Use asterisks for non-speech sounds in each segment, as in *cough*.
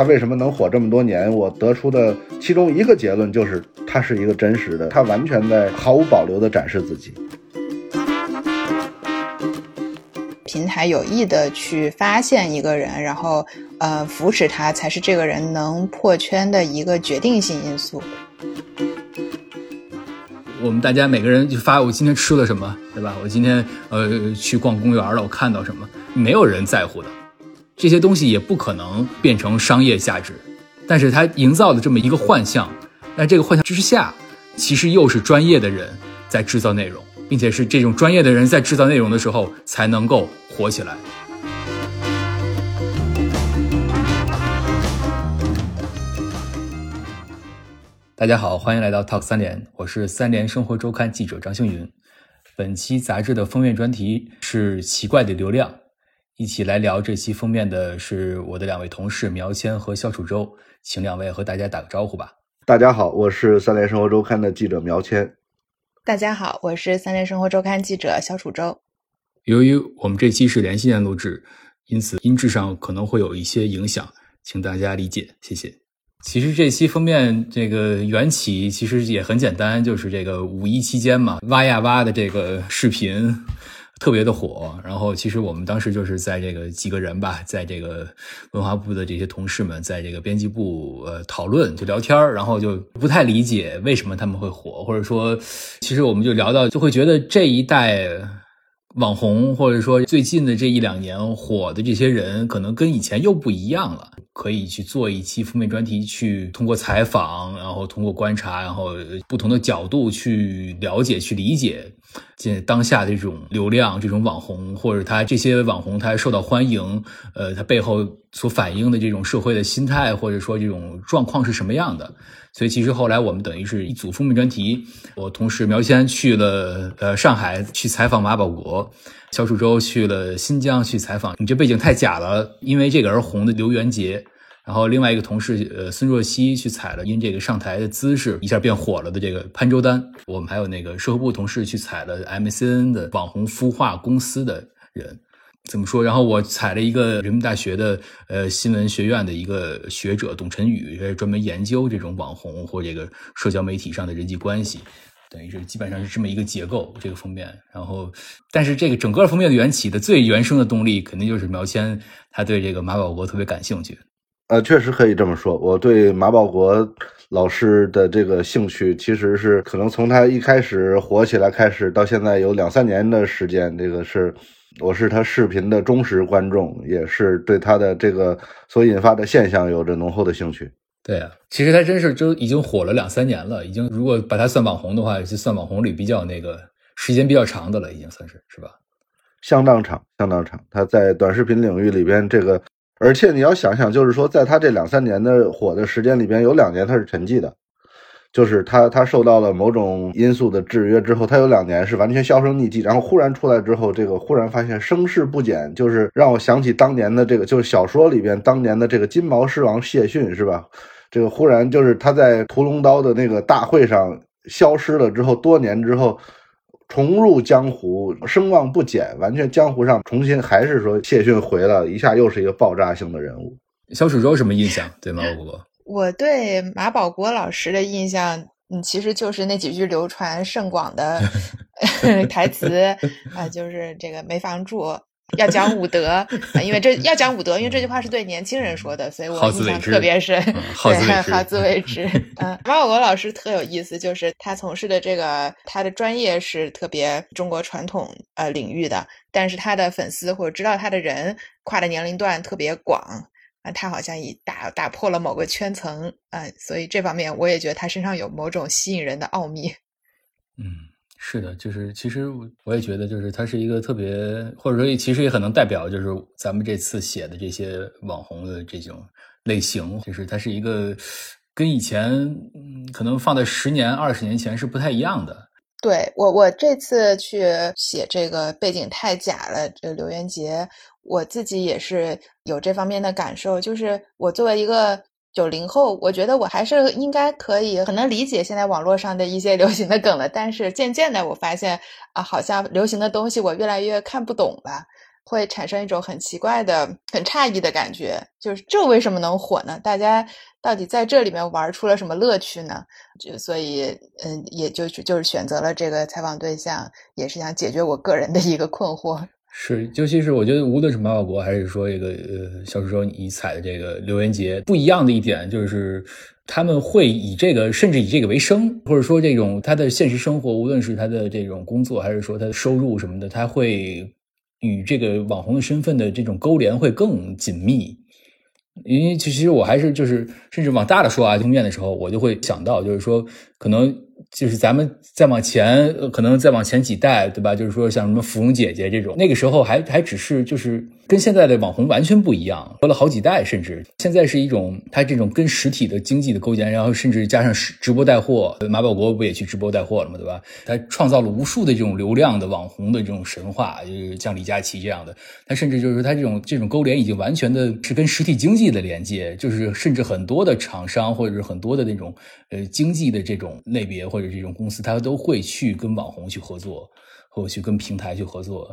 他为什么能火这么多年？我得出的其中一个结论就是，他是一个真实的，他完全在毫无保留地展示自己。平台有意的去发现一个人，然后呃扶持他，才是这个人能破圈的一个决定性因素。我们大家每个人就发我今天吃了什么，对吧？我今天呃去逛公园了，我看到什么？没有人在乎的，这些东西也不可能变成商业价值。但是它营造的这么一个幻象，那这个幻象之下，其实又是专业的人在制造内容。并且是这种专业的人在制造内容的时候才能够火起来。大家好，欢迎来到 Talk 三联，我是三联生活周刊记者张星云。本期杂志的封面专题是奇怪的流量，一起来聊这期封面的是我的两位同事苗谦和肖楚洲，请两位和大家打个招呼吧。大家好，我是三联生活周刊的记者苗谦。大家好，我是三联生活周刊记者肖楚洲。由于我们这期是连线录制，因此音质上可能会有一些影响，请大家理解，谢谢。其实这期封面这个缘起其实也很简单，就是这个五一期间嘛，挖呀挖的这个视频。特别的火，然后其实我们当时就是在这个几个人吧，在这个文化部的这些同事们，在这个编辑部呃讨论就聊天然后就不太理解为什么他们会火，或者说，其实我们就聊到就会觉得这一代网红，或者说最近的这一两年火的这些人，可能跟以前又不一样了。可以去做一期封面专题，去通过采访，然后通过观察，然后不同的角度去了解、去理解现当下的这种流量、这种网红，或者他这些网红他受到欢迎，呃，他背后所反映的这种社会的心态，或者说这种状况是什么样的。所以其实后来我们等于是一组封面专题，我同事苗先去了呃上海去采访马保国。肖楚洲去了新疆去采访，你这背景太假了，因为这个而红的刘元杰，然后另外一个同事呃孙若曦去采了因这个上台的姿势一下变火了的这个潘周丹，我们还有那个社会部同事去采了 MCN 的网红孵化公司的人，怎么说？然后我采了一个人民大学的呃新闻学院的一个学者董晨宇，专门研究这种网红或这个社交媒体上的人际关系。等于是基本上是这么一个结构，这个封面。然后，但是这个整个封面的缘起的最原生的动力，肯定就是苗谦他对这个马保国特别感兴趣。呃，确实可以这么说。我对马保国老师的这个兴趣，其实是可能从他一开始火起来开始，到现在有两三年的时间。这个是我是他视频的忠实观众，也是对他的这个所引发的现象有着浓厚的兴趣。对啊，其实他真是就已经火了两三年了，已经如果把他算网红的话，就算网红里比较那个时间比较长的了，已经算是是吧？相当长，相当长。他在短视频领域里边，这个而且你要想想，就是说，在他这两三年的火的时间里边，有两年他是沉寂的，就是他他受到了某种因素的制约之后，他有两年是完全销声匿迹，然后忽然出来之后，这个忽然发现声势不减，就是让我想起当年的这个，就是小说里边当年的这个金毛狮王谢逊，是吧？这个忽然就是他在屠龙刀的那个大会上消失了之后，多年之后重入江湖，声望不减，完全江湖上重新还是说谢逊回了一下，又是一个爆炸性的人物。小楚州什么印象？对马保国，我对马保国老师的印象，嗯，其实就是那几句流传甚广的 *laughs* 台词啊，就是这个没房住。要讲武德，*laughs* 因为这要讲武德，因为这句话是对年轻人说的，所以我印象特别深。对，好自为 *laughs* 之。嗯，马保国老师特有意思，就是他从事的这个他的专业是特别中国传统呃领域的，但是他的粉丝或者知道他的人跨的年龄段特别广啊，他好像已打打破了某个圈层啊，所以这方面我也觉得他身上有某种吸引人的奥秘。嗯。是的，就是其实我也觉得，就是它是一个特别，或者说其实也很能代表，就是咱们这次写的这些网红的这种类型，就是它是一个跟以前可能放在十年、二十年前是不太一样的。对我，我这次去写这个背景太假了，这个刘元杰，我自己也是有这方面的感受，就是我作为一个。九零后，我觉得我还是应该可以很能理解现在网络上的一些流行的梗了。但是渐渐的，我发现啊，好像流行的东西我越来越看不懂了。会产生一种很奇怪的、很诧异的感觉，就是这为什么能火呢？大家到底在这里面玩出了什么乐趣呢？就所以，嗯，也就是就是选择了这个采访对象，也是想解决我个人的一个困惑。是，尤其是我觉得，无论是马保国还是说这个呃，小说你踩的这个刘元杰，不一样的一点就是他们会以这个，甚至以这个为生，或者说这种他的现实生活，无论是他的这种工作，还是说他的收入什么的，他会。与这个网红的身份的这种勾连会更紧密，因为其实我还是就是，甚至往大的说啊，封面的时候，我就会想到，就是说可能。就是咱们再往前，可能再往前几代，对吧？就是说像什么芙蓉姐姐这种，那个时候还还只是就是跟现在的网红完全不一样，隔了好几代，甚至。现在是一种它这种跟实体的经济的勾结，然后甚至加上直直播带货，马保国不也去直播带货了嘛，对吧？他创造了无数的这种流量的网红的这种神话，就是像李佳琦这样的，他甚至就是说他这种这种勾连已经完全的是跟实体经济的连接，就是甚至很多的厂商或者是很多的那种呃经济的这种类别或者这种公司，他都会去跟网红去合作，或者去跟平台去合作。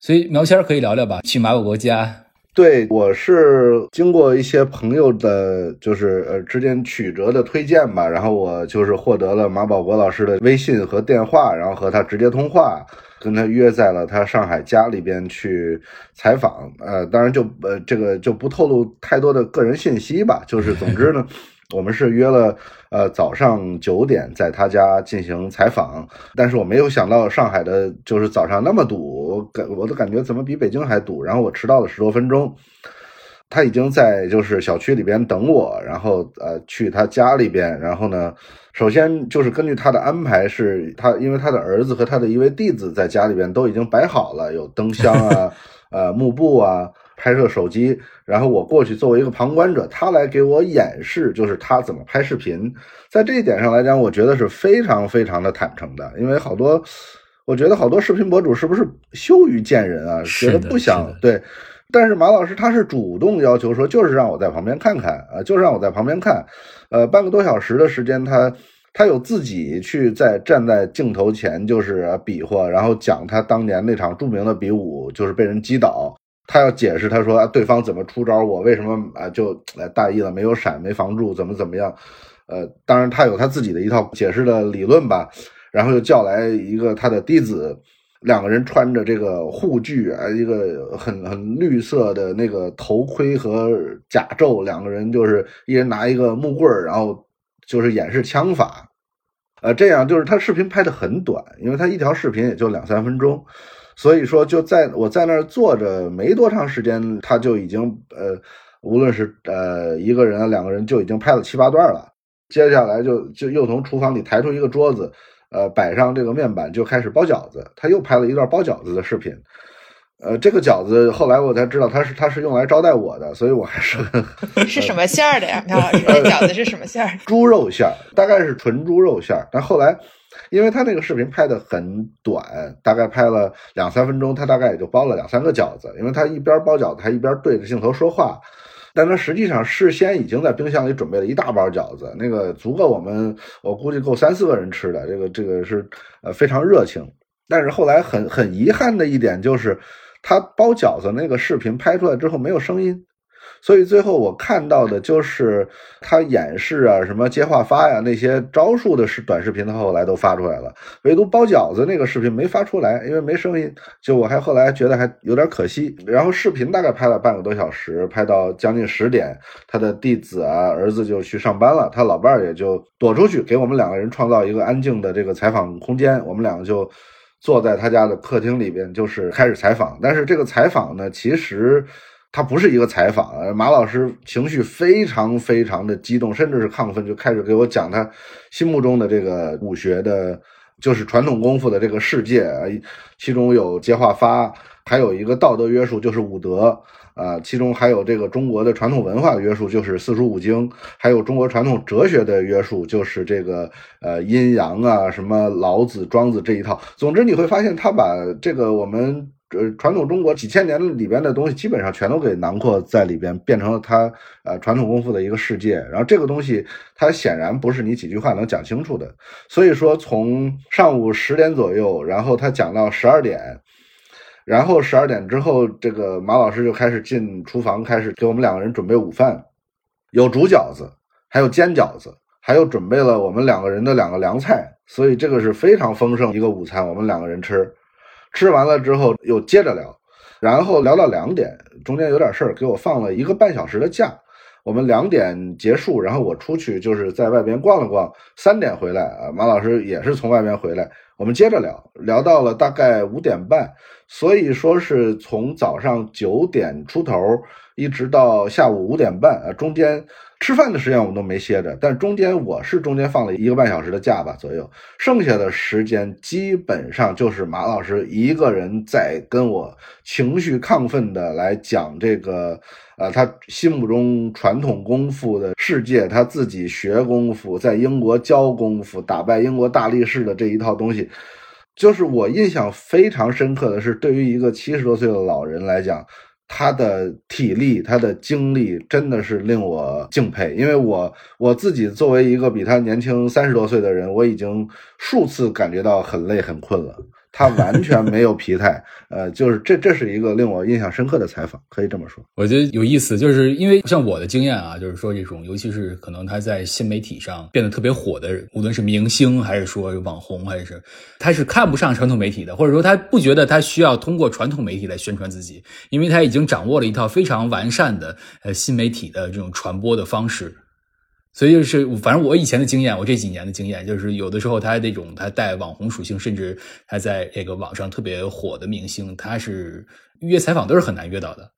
所以苗谦可以聊聊吧，去马保国家。对，我是经过一些朋友的，就是呃之间曲折的推荐吧，然后我就是获得了马保国老师的微信和电话，然后和他直接通话，跟他约在了他上海家里边去采访。呃，当然就呃这个就不透露太多的个人信息吧，就是总之呢。*laughs* 我们是约了，呃，早上九点在他家进行采访，但是我没有想到上海的就是早上那么堵，我感我都感觉怎么比北京还堵，然后我迟到了十多分钟，他已经在就是小区里边等我，然后呃去他家里边，然后呢，首先就是根据他的安排，是他因为他的儿子和他的一位弟子在家里边都已经摆好了，有灯箱啊，*laughs* 呃幕布啊。拍摄手机，然后我过去作为一个旁观者，他来给我演示，就是他怎么拍视频。在这一点上来讲，我觉得是非常非常的坦诚的，因为好多，我觉得好多视频博主是不是羞于见人啊？觉得不想对。但是马老师他是主动要求说，就是让我在旁边看看啊，就是让我在旁边看。呃，半个多小时的时间，他他有自己去在站在镜头前，就是比划，然后讲他当年那场著名的比武，就是被人击倒。他要解释，他说啊对方怎么出招，我为什么啊就大意了，没有闪，没防住，怎么怎么样？呃，当然他有他自己的一套解释的理论吧。然后又叫来一个他的弟子，两个人穿着这个护具啊，一个很很绿色的那个头盔和甲胄，两个人就是一人拿一个木棍然后就是演示枪法。呃，这样就是他视频拍的很短，因为他一条视频也就两三分钟。所以说，就在我在那儿坐着没多长时间，他就已经呃，无论是呃一个人、两个人，就已经拍了七八段了。接下来就就又从厨房里抬出一个桌子，呃，摆上这个面板，就开始包饺子。他又拍了一段包饺子的视频。呃，这个饺子后来我才知道，他是他是用来招待我的，所以我还是 *laughs* 是什么馅儿的呀？苗老师，这饺子是什么馅儿？猪肉馅儿，大概是纯猪肉馅儿。但后来。因为他那个视频拍的很短，大概拍了两三分钟，他大概也就包了两三个饺子。因为他一边包饺子，还一边对着镜头说话，但他实际上事先已经在冰箱里准备了一大包饺子，那个足够我们，我估计够三四个人吃的。这个这个是呃非常热情。但是后来很很遗憾的一点就是，他包饺子那个视频拍出来之后没有声音。所以最后我看到的就是他演示啊，什么接话发呀那些招数的视短视频，他后来都发出来了，唯独包饺子那个视频没发出来，因为没声音。就我还后来觉得还有点可惜。然后视频大概拍了半个多小时，拍到将近十点，他的弟子啊儿子就去上班了，他老伴儿也就躲出去，给我们两个人创造一个安静的这个采访空间。我们两个就坐在他家的客厅里边，就是开始采访。但是这个采访呢，其实。他不是一个采访，马老师情绪非常非常的激动，甚至是亢奋，就开始给我讲他心目中的这个武学的，就是传统功夫的这个世界，其中有接话发，还有一个道德约束就是武德啊，其中还有这个中国的传统文化的约束就是四书五经，还有中国传统哲学的约束就是这个呃阴阳啊，什么老子、庄子这一套。总之你会发现他把这个我们。呃，传统中国几千年里边的东西，基本上全都给囊括在里边，变成了他呃传统功夫的一个世界。然后这个东西，它显然不是你几句话能讲清楚的。所以说，从上午十点左右，然后他讲到十二点，然后十二点之后，这个马老师就开始进厨房，开始给我们两个人准备午饭，有煮饺子，还有煎饺子，还有准备了我们两个人的两个凉菜，所以这个是非常丰盛一个午餐，我们两个人吃。吃完了之后又接着聊，然后聊到两点，中间有点事儿，给我放了一个半小时的假。我们两点结束，然后我出去就是在外边逛了逛，三点回来啊，马老师也是从外边回来，我们接着聊，聊到了大概五点半，所以说是从早上九点出头一直到下午五点半啊，中间吃饭的时间我们都没歇着，但中间我是中间放了一个半小时的假吧左右，剩下的时间基本上就是马老师一个人在跟我情绪亢奋的来讲这个。啊，他心目中传统功夫的世界，他自己学功夫，在英国教功夫，打败英国大力士的这一套东西，就是我印象非常深刻的是，对于一个七十多岁的老人来讲，他的体力、他的精力真的是令我敬佩。因为我我自己作为一个比他年轻三十多岁的人，我已经数次感觉到很累、很困了。他完全没有疲态，呃，就是这，这是一个令我印象深刻的采访，可以这么说。我觉得有意思，就是因为像我的经验啊，就是说这种，尤其是可能他在新媒体上变得特别火的，无论是明星还是说网红，还是他是看不上传统媒体的，或者说他不觉得他需要通过传统媒体来宣传自己，因为他已经掌握了一套非常完善的呃新媒体的这种传播的方式。所以就是，反正我以前的经验，我这几年的经验，就是有的时候他那种他带网红属性，甚至他在这个网上特别火的明星，他是约采访都是很难约到的。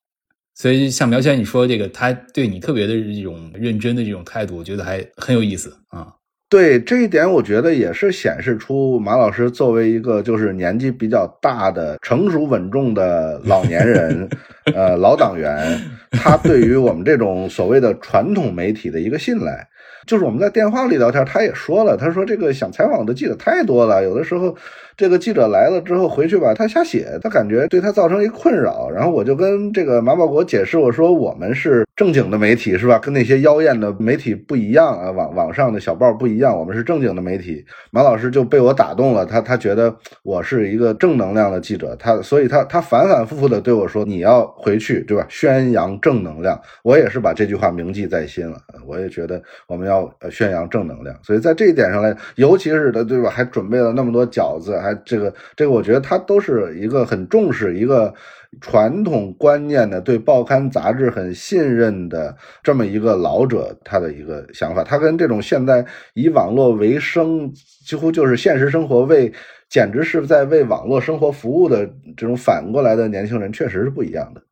所以像苗先你说这个，他对你特别的这种认真的这种态度，我觉得还很有意思啊。对这一点，我觉得也是显示出马老师作为一个就是年纪比较大的、成熟稳重的老年人，*laughs* 呃，老党员，他对于我们这种所谓的传统媒体的一个信赖。就是我们在电话里聊天，他也说了，他说这个想采访的记者太多了，有的时候这个记者来了之后回去吧，他瞎写，他感觉对他造成一困扰。然后我就跟这个马保国解释，我说我们是正经的媒体，是吧？跟那些妖艳的媒体不一样啊，网网上的小报不一样，我们是正经的媒体。马老师就被我打动了，他他觉得我是一个正能量的记者，他所以他他反反复复的对我说，你要回去，对吧？宣扬正能量。我也是把这句话铭记在心了，我也觉得我们。要宣扬正能量，所以在这一点上来，尤其是的，对吧？还准备了那么多饺子，还这个这个，我觉得他都是一个很重视一个传统观念的，对报刊杂志很信任的这么一个老者，他的一个想法。他跟这种现在以网络为生，几乎就是现实生活为，简直是在为网络生活服务的这种反过来的年轻人，确实是不一样的。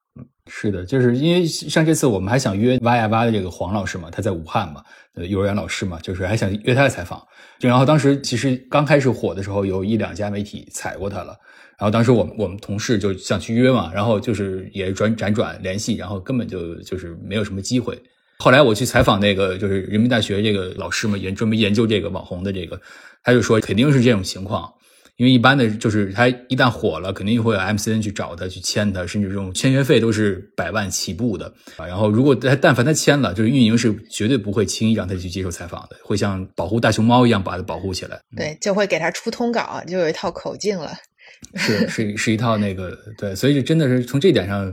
是的，就是因为像这次我们还想约挖呀挖的这个黄老师嘛，他在武汉嘛，呃，幼儿园老师嘛，就是还想约他的采访。就然后当时其实刚开始火的时候，有一两家媒体采过他了。然后当时我们我们同事就想去约嘛，然后就是也转辗转联系，然后根本就就是没有什么机会。后来我去采访那个就是人民大学这个老师嘛，研专门研究这个网红的这个，他就说肯定是这种情况。因为一般的，就是他一旦火了，肯定会有 MCN 去找他去签他，甚至这种签约费都是百万起步的啊。然后，如果他但凡他签了，就是运营是绝对不会轻易让他去接受采访的，会像保护大熊猫一样把他保护起来。对，就会给他出通稿，就有一套口径了。*laughs* 是是是一套那个对，所以真的是从这点上，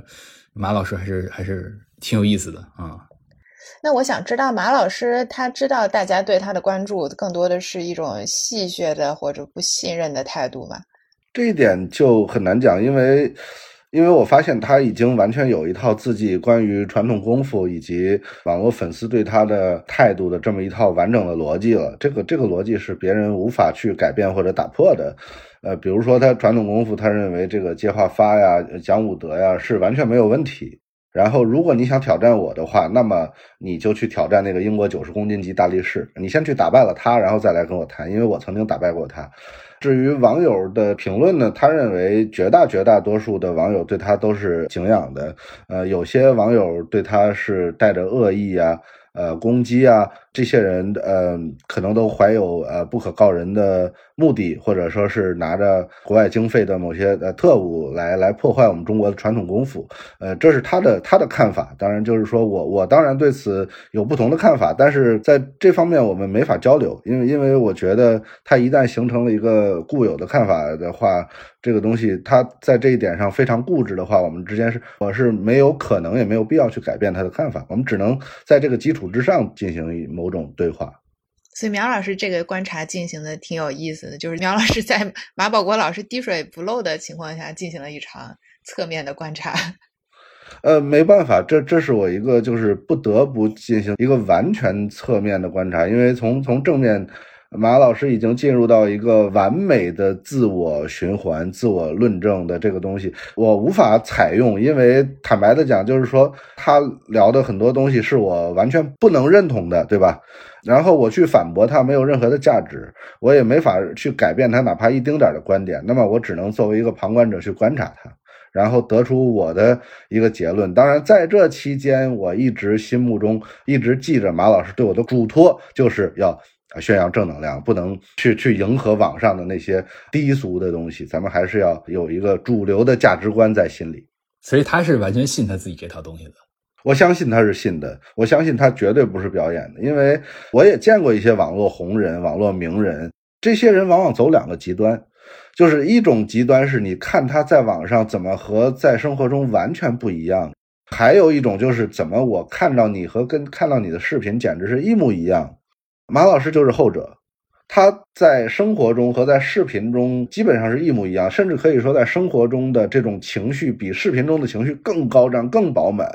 马老师还是还是挺有意思的啊。那我想知道马老师，他知道大家对他的关注更多的是一种戏谑的或者不信任的态度吗？这一点就很难讲，因为，因为我发现他已经完全有一套自己关于传统功夫以及网络粉丝对他的态度的这么一套完整的逻辑了。这个这个逻辑是别人无法去改变或者打破的。呃，比如说他传统功夫，他认为这个接话发呀、讲武德呀是完全没有问题。然后，如果你想挑战我的话，那么你就去挑战那个英国九十公斤级大力士。你先去打败了他，然后再来跟我谈，因为我曾经打败过他。至于网友的评论呢，他认为绝大绝大多数的网友对他都是敬仰的。呃，有些网友对他是带着恶意啊，呃攻击啊，这些人呃可能都怀有呃不可告人的目的，或者说是拿着国外经费的某些呃特务来来破坏我们中国的传统功夫，呃，这是他的他的看法。当然，就是说我我当然对此有不同的看法，但是在这方面我们没法交流，因为因为我觉得他一旦形成了一个固有的看法的话。这个东西，他在这一点上非常固执的话，我们之间是我是没有可能也没有必要去改变他的看法，我们只能在这个基础之上进行某种对话。所以苗老师这个观察进行的挺有意思的，就是苗老师在马保国老师滴水不漏的情况下进行了一场侧面的观察。*laughs* 呃，没办法，这这是我一个就是不得不进行一个完全侧面的观察，因为从从正面。马老师已经进入到一个完美的自我循环、自我论证的这个东西，我无法采用，因为坦白的讲，就是说他聊的很多东西是我完全不能认同的，对吧？然后我去反驳他，没有任何的价值，我也没法去改变他哪怕一丁点的观点。那么我只能作为一个旁观者去观察他，然后得出我的一个结论。当然，在这期间，我一直心目中一直记着马老师对我的嘱托，就是要。宣扬正能量，不能去去迎合网上的那些低俗的东西。咱们还是要有一个主流的价值观在心里。所以他是完全信他自己这套东西的。我相信他是信的，我相信他绝对不是表演的，因为我也见过一些网络红人、网络名人，这些人往往走两个极端，就是一种极端是你看他在网上怎么和在生活中完全不一样，还有一种就是怎么我看到你和跟看到你的视频简直是一模一样。马老师就是后者，他在生活中和在视频中基本上是一模一样，甚至可以说在生活中的这种情绪比视频中的情绪更高涨、更饱满。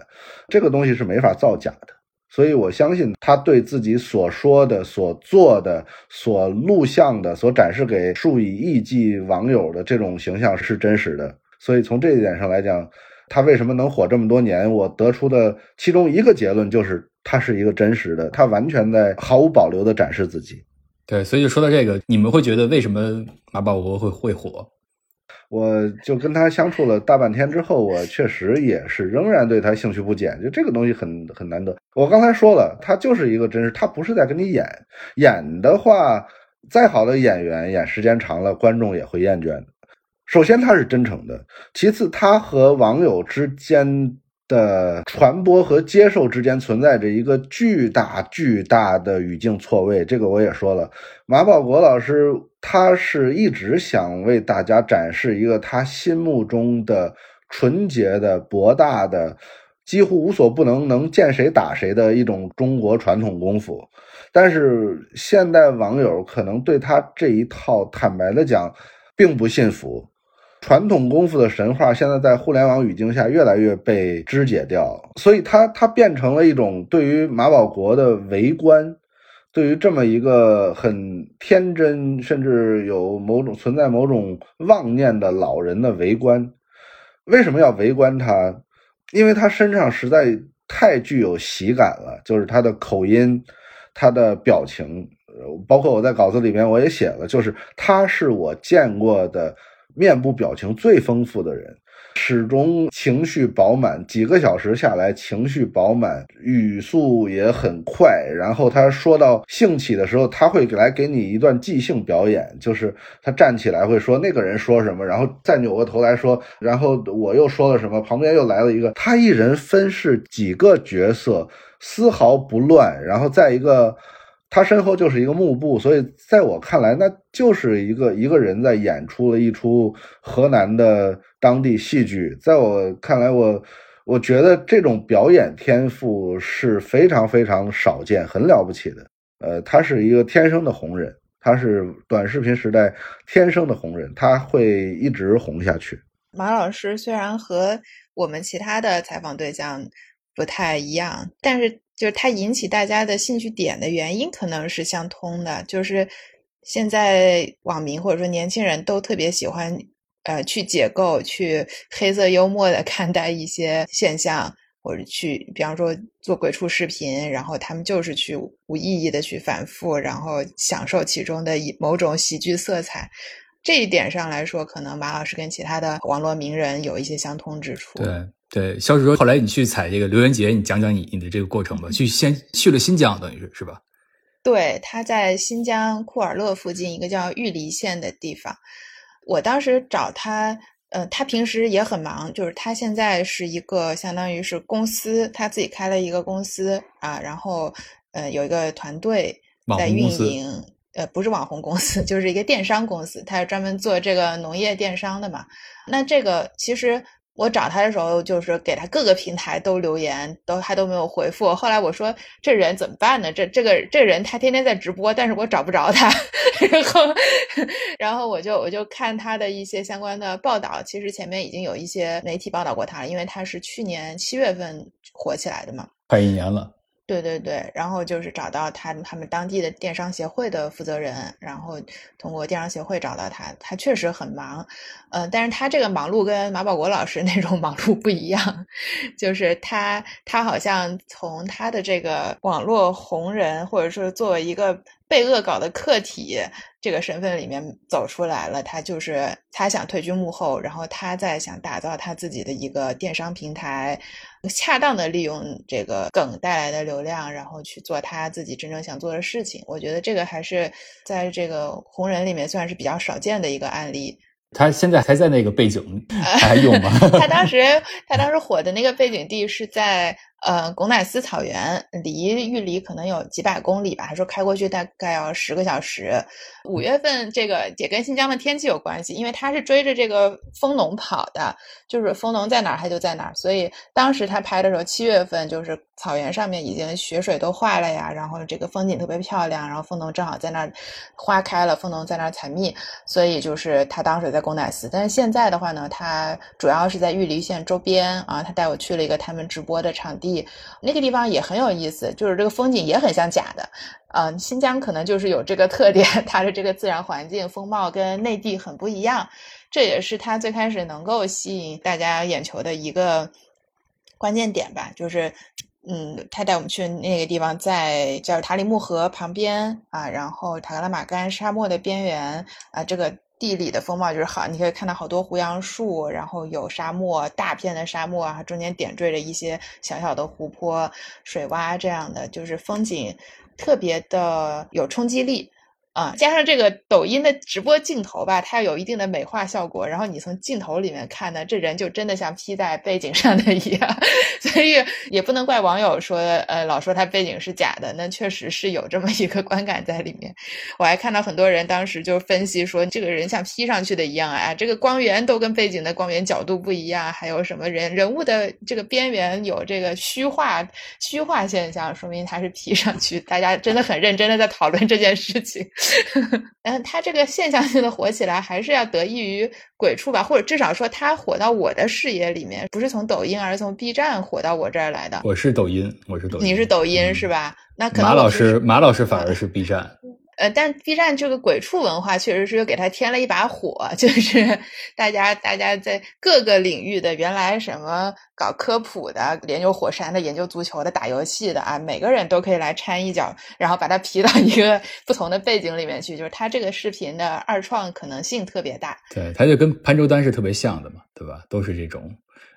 这个东西是没法造假的，所以我相信他对自己所说的、所做的、所录像的、所展示给数以亿计网友的这种形象是真实的。所以从这一点上来讲，他为什么能火这么多年？我得出的其中一个结论就是。他是一个真实的，他完全在毫无保留的展示自己。对，所以就说到这个，你们会觉得为什么马保国会会火？我就跟他相处了大半天之后，我确实也是仍然对他兴趣不减。就这个东西很很难得。我刚才说了，他就是一个真实，他不是在跟你演。演的话，再好的演员演时间长了，观众也会厌倦的。首先他是真诚的，其次他和网友之间。的传播和接受之间存在着一个巨大巨大的语境错位，这个我也说了。马保国老师他是一直想为大家展示一个他心目中的纯洁的博大的，几乎无所不能，能见谁打谁的一种中国传统功夫。但是现代网友可能对他这一套，坦白的讲，并不信服。传统功夫的神话，现在在互联网语境下越来越被肢解掉，所以它它变成了一种对于马保国的围观，对于这么一个很天真，甚至有某种存在某种妄念的老人的围观。为什么要围观他？因为他身上实在太具有喜感了，就是他的口音，他的表情，包括我在稿子里面我也写了，就是他是我见过的。面部表情最丰富的人，始终情绪饱满，几个小时下来情绪饱满，语速也很快。然后他说到兴起的时候，他会来给你一段即兴表演，就是他站起来会说那个人说什么，然后再扭过头来说，然后我又说了什么，旁边又来了一个，他一人分饰几个角色，丝毫不乱。然后再一个。他身后就是一个幕布，所以在我看来，那就是一个一个人在演出了一出河南的当地戏剧。在我看来，我我觉得这种表演天赋是非常非常少见、很了不起的。呃，他是一个天生的红人，他是短视频时代天生的红人，他会一直红下去。马老师虽然和我们其他的采访对象不太一样，但是。就是它引起大家的兴趣点的原因可能是相通的，就是现在网民或者说年轻人都特别喜欢，呃，去解构、去黑色幽默的 *laughs* 看待一些现象，或者去，比方说做鬼畜视频，然后他们就是去无意义的去反复，然后享受其中的某种喜剧色彩。这一点上来说，可能马老师跟其他的网络名人有一些相通之处。对。对，肖师说，后来你去采这个刘元杰，你讲讲你你的这个过程吧。去先去了新疆，等于是是吧？对，他在新疆库尔勒附近一个叫玉梨县的地方。我当时找他，呃，他平时也很忙，就是他现在是一个相当于是公司，他自己开了一个公司啊，然后呃有一个团队在运营，呃不是网红公司，*laughs* 就是一个电商公司，他是专门做这个农业电商的嘛。那这个其实。我找他的时候，就是给他各个平台都留言，都他都没有回复。后来我说这人怎么办呢？这这个这人他天天在直播，但是我找不着他。*laughs* 然后，*laughs* 然后我就我就看他的一些相关的报道。其实前面已经有一些媒体报道过他了，因为他是去年七月份火起来的嘛，快一年了。对对对，然后就是找到他他们当地的电商协会的负责人，然后通过电商协会找到他，他确实很忙，嗯，但是他这个忙碌跟马保国老师 *laughs* 那种忙碌不一样，就是他他好像从他的这个网络红人，或者说作为一个被恶搞的客体这个身份里面走出来了，他就是他想退居幕后，然后他在想打造他自己的一个电商平台。恰当的利用这个梗带来的流量，然后去做他自己真正想做的事情。我觉得这个还是在这个红人里面算是比较少见的一个案例。*laughs* 他现在还在那个背景 *laughs* 还用吗？他当时他当时火的那个背景地是在。呃，巩乃斯草原离玉里可能有几百公里吧，他说开过去大概要十个小时。五月份这个也跟新疆的天气有关系，因为他是追着这个蜂农跑的，就是蜂农在哪儿他就在哪儿，所以当时他拍的时候，七月份就是草原上面已经雪水都化了呀，然后这个风景特别漂亮，然后蜂农正好在那儿花开了，蜂农在那儿采蜜，所以就是他当时在巩乃斯。但是现在的话呢，他主要是在玉里县周边啊，他带我去了一个他们直播的场地。那个地方也很有意思，就是这个风景也很像假的。嗯，新疆可能就是有这个特点，*laughs* 它的这个自然环境风貌跟内地很不一样，这也是它最开始能够吸引大家眼球的一个关键点吧。就是，嗯，他带我们去那个地方，在叫塔里木河旁边啊，然后塔克拉玛干沙漠的边缘啊，这个。地理的风貌就是好，你可以看到好多胡杨树，然后有沙漠，大片的沙漠啊，中间点缀着一些小小的湖泊、水洼，这样的就是风景特别的有冲击力。啊，加上这个抖音的直播镜头吧，它要有一定的美化效果。然后你从镜头里面看呢，这人就真的像 P 在背景上的一样，*laughs* 所以也不能怪网友说，呃，老说他背景是假的。那确实是有这么一个观感在里面。我还看到很多人当时就分析说，这个人像 P 上去的一样啊，这个光源都跟背景的光源角度不一样，还有什么人人物的这个边缘有这个虚化虚化现象，说明他是 P 上去。大家真的很认真的在讨论这件事情。嗯，*laughs* 他这个现象性的火起来，还是要得益于鬼畜吧，或者至少说他火到我的视野里面，不是从抖音，而是从 B 站火到我这儿来的。我是抖音，我是抖音，你是抖音是吧？那可能马老师，马老师反而是 B 站。呃，但 B 站这个鬼畜文化确实是又给他添了一把火，*laughs* 就是大家大家在各个领域的，原来什么搞科普的、研究火山的、研究足球的、打游戏的啊，每个人都可以来掺一脚，然后把它 P 到一个不同的背景里面去，就是他这个视频的二创可能性特别大。对，他就跟潘周丹是特别像的嘛，对吧？都是这种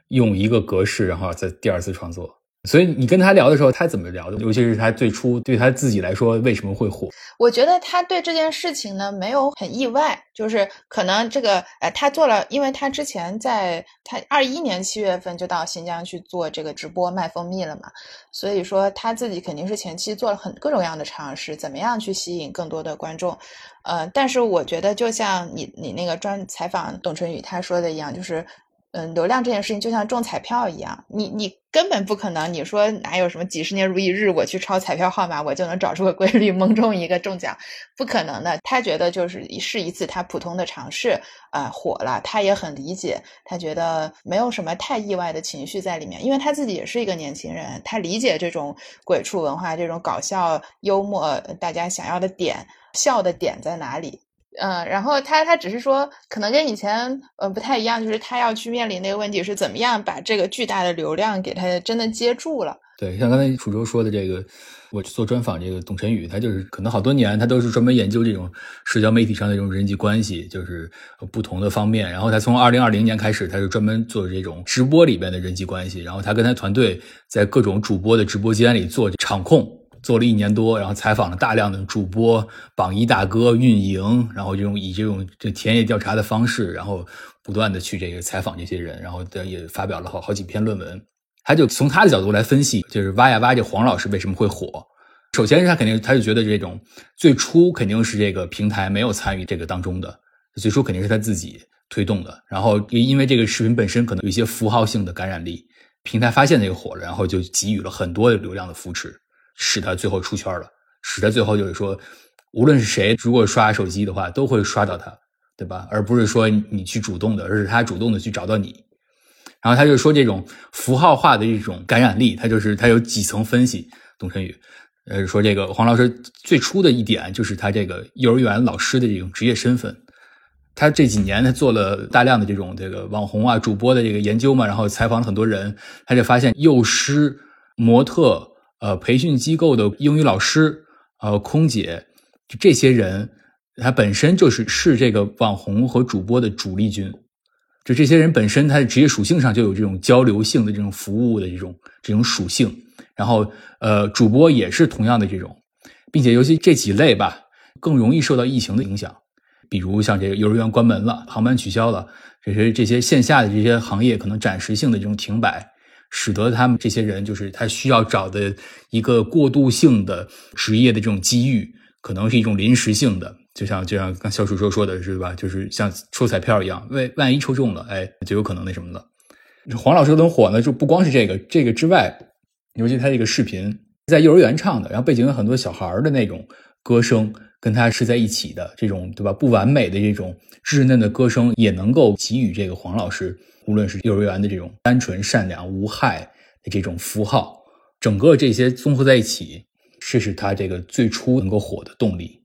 用一个格式，然后再第二次创作。所以你跟他聊的时候，他怎么聊的？尤其是他最初对他自己来说为什么会火？我觉得他对这件事情呢没有很意外，就是可能这个呃，他做了，因为他之前在他二一年七月份就到新疆去做这个直播卖蜂蜜了嘛，所以说他自己肯定是前期做了很各种各样的尝试，怎么样去吸引更多的观众？呃，但是我觉得就像你你那个专采访董春雨他说的一样，就是。嗯，流量这件事情就像中彩票一样，你你根本不可能，你说哪有什么几十年如一日，我去抄彩票号码，我就能找出个规律，蒙中一个中奖，不可能的。他觉得就是试一次他普通的尝试，啊，火了，他也很理解，他觉得没有什么太意外的情绪在里面，因为他自己也是一个年轻人，他理解这种鬼畜文化，这种搞笑幽默，大家想要的点，笑的点在哪里。嗯，然后他他只是说，可能跟以前嗯不太一样，就是他要去面临那个问题是怎么样把这个巨大的流量给他真的接住了。对，像刚才楚州说的这个，我做专访这个董晨宇，他就是可能好多年他都是专门研究这种社交媒体上的这种人际关系，就是不同的方面。然后他从二零二零年开始，他是专门做这种直播里边的人际关系。然后他跟他团队在各种主播的直播间里做场控，做了一年多，然后采访了大量的主播、榜一大哥、运营，然后这种以这种这田野调查的方式，然后不断的去这个采访这些人，然后也发表了好好几篇论文。他就从他的角度来分析，就是挖呀挖这黄老师为什么会火。首先是他肯定他就觉得这种最初肯定是这个平台没有参与这个当中的，最初肯定是他自己推动的。然后因为这个视频本身可能有一些符号性的感染力，平台发现这个火了，然后就给予了很多的流量的扶持，使他最后出圈了，使他最后就是说，无论是谁如果刷手机的话，都会刷到他，对吧？而不是说你去主动的，而是他主动的去找到你。然后他就说这种符号化的这种感染力，他就是他有几层分析。董晨宇，呃，说这个黄老师最初的一点就是他这个幼儿园老师的这种职业身份。他这几年他做了大量的这种这个网红啊、主播的这个研究嘛，然后采访了很多人，他就发现幼师、模特、呃，培训机构的英语老师、呃，空姐，就这些人，他本身就是是这个网红和主播的主力军。就这些人本身，他的职业属性上就有这种交流性的这种服务的这种这种属性，然后呃，主播也是同样的这种，并且尤其这几类吧，更容易受到疫情的影响，比如像这个幼儿园关门了，航班取消了，这些这些线下的这些行业可能暂时性的这种停摆，使得他们这些人就是他需要找的一个过渡性的职业的这种机遇，可能是一种临时性的。就像就像刚肖叔叔说的是吧？就是像抽彩票一样，万万一抽中了，哎，就有可能那什么了。黄老师能火呢？就不光是这个，这个之外，尤其他这个视频在幼儿园唱的，然后背景有很多小孩的那种歌声，跟他是在一起的，这种对吧？不完美的这种稚嫩的歌声，也能够给予这个黄老师，无论是幼儿园的这种单纯、善良、无害的这种符号，整个这些综合在一起，这是他这个最初能够火的动力。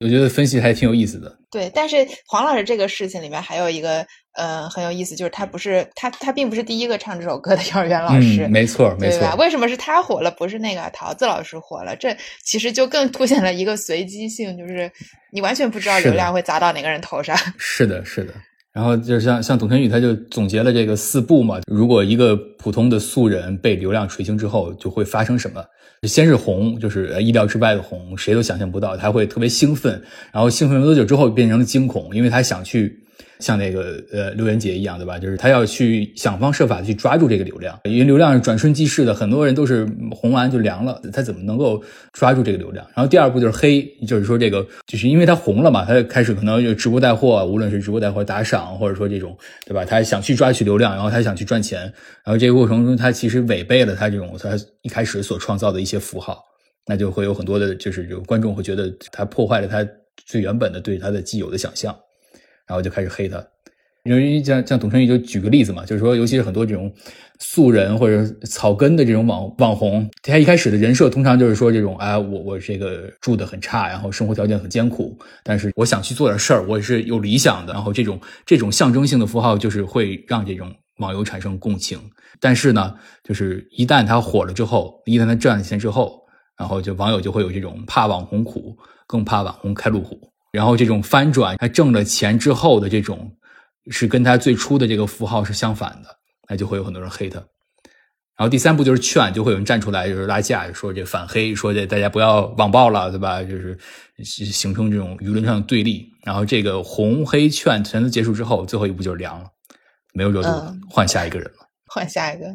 我觉得分析还挺有意思的。对，但是黄老师这个事情里面还有一个呃很有意思，就是他不是他他并不是第一个唱这首歌的幼儿园老师，没错没错。为什么是他火了，不是那个桃子老师火了？这其实就更凸显了一个随机性，就是你完全不知道流量会砸到哪个人头上。是的，是的。然后就是像像董晨宇，他就总结了这个四步嘛。如果一个普通的素人被流量垂青之后，就会发生什么？先是红，就是意料之外的红，谁都想象不到，他会特别兴奋，然后兴奋没多久之后变成了惊恐，因为他想去。像那个呃刘元杰一样，对吧？就是他要去想方设法去抓住这个流量，因为流量是转瞬即逝的，很多人都是红完就凉了，他怎么能够抓住这个流量？然后第二步就是黑，就是说这个就是因为他红了嘛，他开始可能就直播带货，无论是直播带货打赏，或者说这种，对吧？他想去抓取流量，然后他想去赚钱，然后这个过程中他其实违背了他这种他一开始所创造的一些符号，那就会有很多的就是观众会觉得他破坏了他最原本的对他的既有的想象。然后就开始黑他，因为像像董晨宇就举个例子嘛，就是说，尤其是很多这种素人或者草根的这种网网红，他一开始的人设通常就是说这种哎，我我这个住的很差，然后生活条件很艰苦，但是我想去做点事儿，我是有理想的。然后这种这种象征性的符号就是会让这种网友产生共情。但是呢，就是一旦他火了之后，一旦他赚了钱之后，然后就网友就会有这种怕网红苦，更怕网红开路虎。然后这种翻转，他挣了钱之后的这种，是跟他最初的这个符号是相反的，那就会有很多人黑他。然后第三步就是劝，就会有人站出来就是拉架，说这反黑，说这大家不要网暴了，对吧？就是形成这种舆论上的对立。然后这个红黑劝全都结束之后，最后一步就是凉了，没有热度，换下一个人了。换下一个，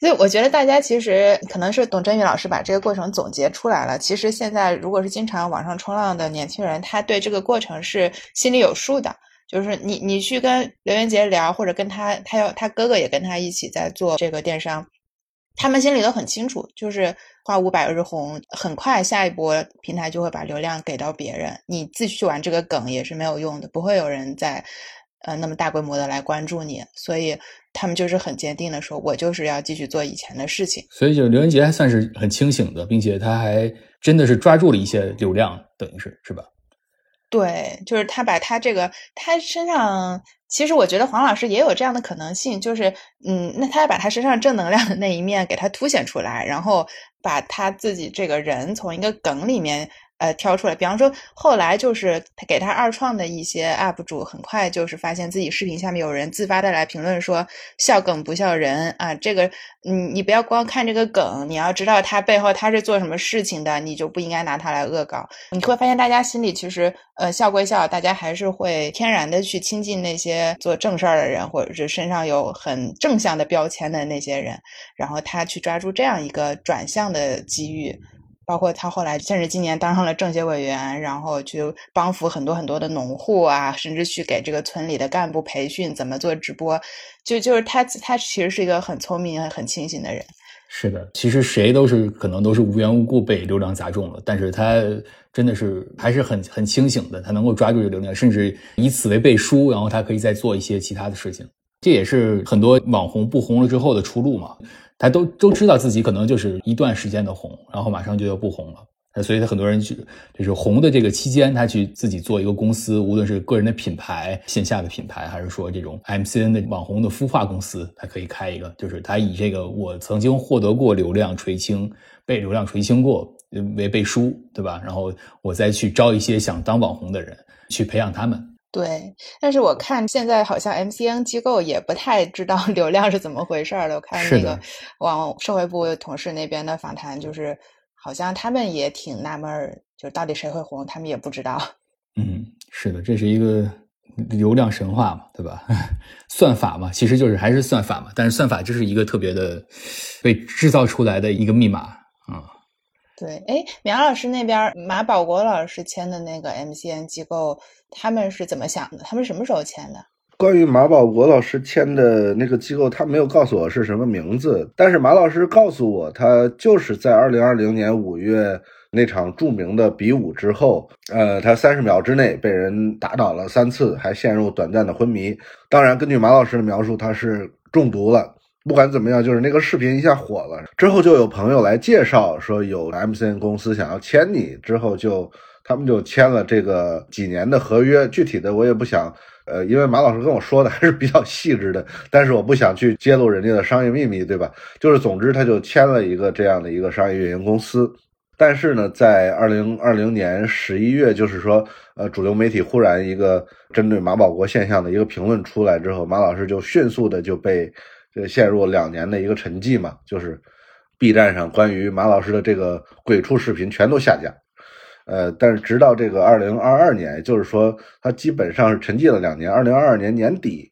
所以我觉得大家其实可能是董振宇老师把这个过程总结出来了。其实现在如果是经常网上冲浪的年轻人，他对这个过程是心里有数的。就是你你去跟刘元杰聊，或者跟他他要他哥哥也跟他一起在做这个电商，他们心里都很清楚，就是花五百日红，很快下一波平台就会把流量给到别人，你自己去玩这个梗也是没有用的，不会有人在呃那么大规模的来关注你，所以。他们就是很坚定的说：“我就是要继续做以前的事情。”所以，就刘文杰还算是很清醒的，并且他还真的是抓住了一些流量，等于是是吧？对，就是他把他这个他身上，其实我觉得黄老师也有这样的可能性，就是嗯，那他把他身上正能量的那一面给他凸显出来，然后把他自己这个人从一个梗里面。呃，挑出来，比方说，后来就是他给他二创的一些 UP 主，很快就是发现自己视频下面有人自发的来评论说笑梗不笑人啊，这个，嗯，你不要光看这个梗，你要知道他背后他是做什么事情的，你就不应该拿他来恶搞。你会发现大家心里其实，呃，笑归笑，大家还是会天然的去亲近那些做正事儿的人，或者是身上有很正向的标签的那些人，然后他去抓住这样一个转向的机遇。包括他后来，甚至今年当上了政协委员，然后去帮扶很多很多的农户啊，甚至去给这个村里的干部培训怎么做直播，就就是他他其实是一个很聪明、很清醒的人。是的，其实谁都是可能都是无缘无故被流量砸中了，但是他真的是还是很很清醒的，他能够抓住这个流量，甚至以此为背书，然后他可以再做一些其他的事情。这也是很多网红不红了之后的出路嘛。他都都知道自己可能就是一段时间的红，然后马上就要不红了，所以他很多人去就是红的这个期间，他去自己做一个公司，无论是个人的品牌、线下的品牌，还是说这种 MCN 的网红的孵化公司，他可以开一个，就是他以这个我曾经获得过流量垂青，被流量垂青过为背书，对吧？然后我再去招一些想当网红的人，去培养他们。对，但是我看现在好像 MCN 机构也不太知道 *laughs* 流量是怎么回事儿了。我看那个往社会部同事那边的访谈，就是好像他们也挺纳闷儿，就到底谁会红，他们也不知道。嗯，是的，这是一个流量神话嘛，对吧？*laughs* 算法嘛，其实就是还是算法嘛，但是算法就是一个特别的被制造出来的一个密码啊。对，哎，苗老师那边马保国老师签的那个 MCN 机构。他们是怎么想的？他们什么时候签的？关于马保国老师签的那个机构，他没有告诉我是什么名字。但是马老师告诉我，他就是在二零二零年五月那场著名的比武之后，呃，他三十秒之内被人打倒了三次，还陷入短暂的昏迷。当然，根据马老师的描述，他是中毒了。不管怎么样，就是那个视频一下火了之后，就有朋友来介绍说有 MCN 公司想要签你，之后就。他们就签了这个几年的合约，具体的我也不想，呃，因为马老师跟我说的还是比较细致的，但是我不想去揭露人家的商业秘密，对吧？就是总之他就签了一个这样的一个商业运营公司，但是呢，在二零二零年十一月，就是说，呃，主流媒体忽然一个针对马保国现象的一个评论出来之后，马老师就迅速的就被这陷入两年的一个沉寂嘛，就是 B 站上关于马老师的这个鬼畜视频全都下架。呃，但是直到这个二零二二年，也就是说，他基本上是沉寂了两年。二零二二年年底，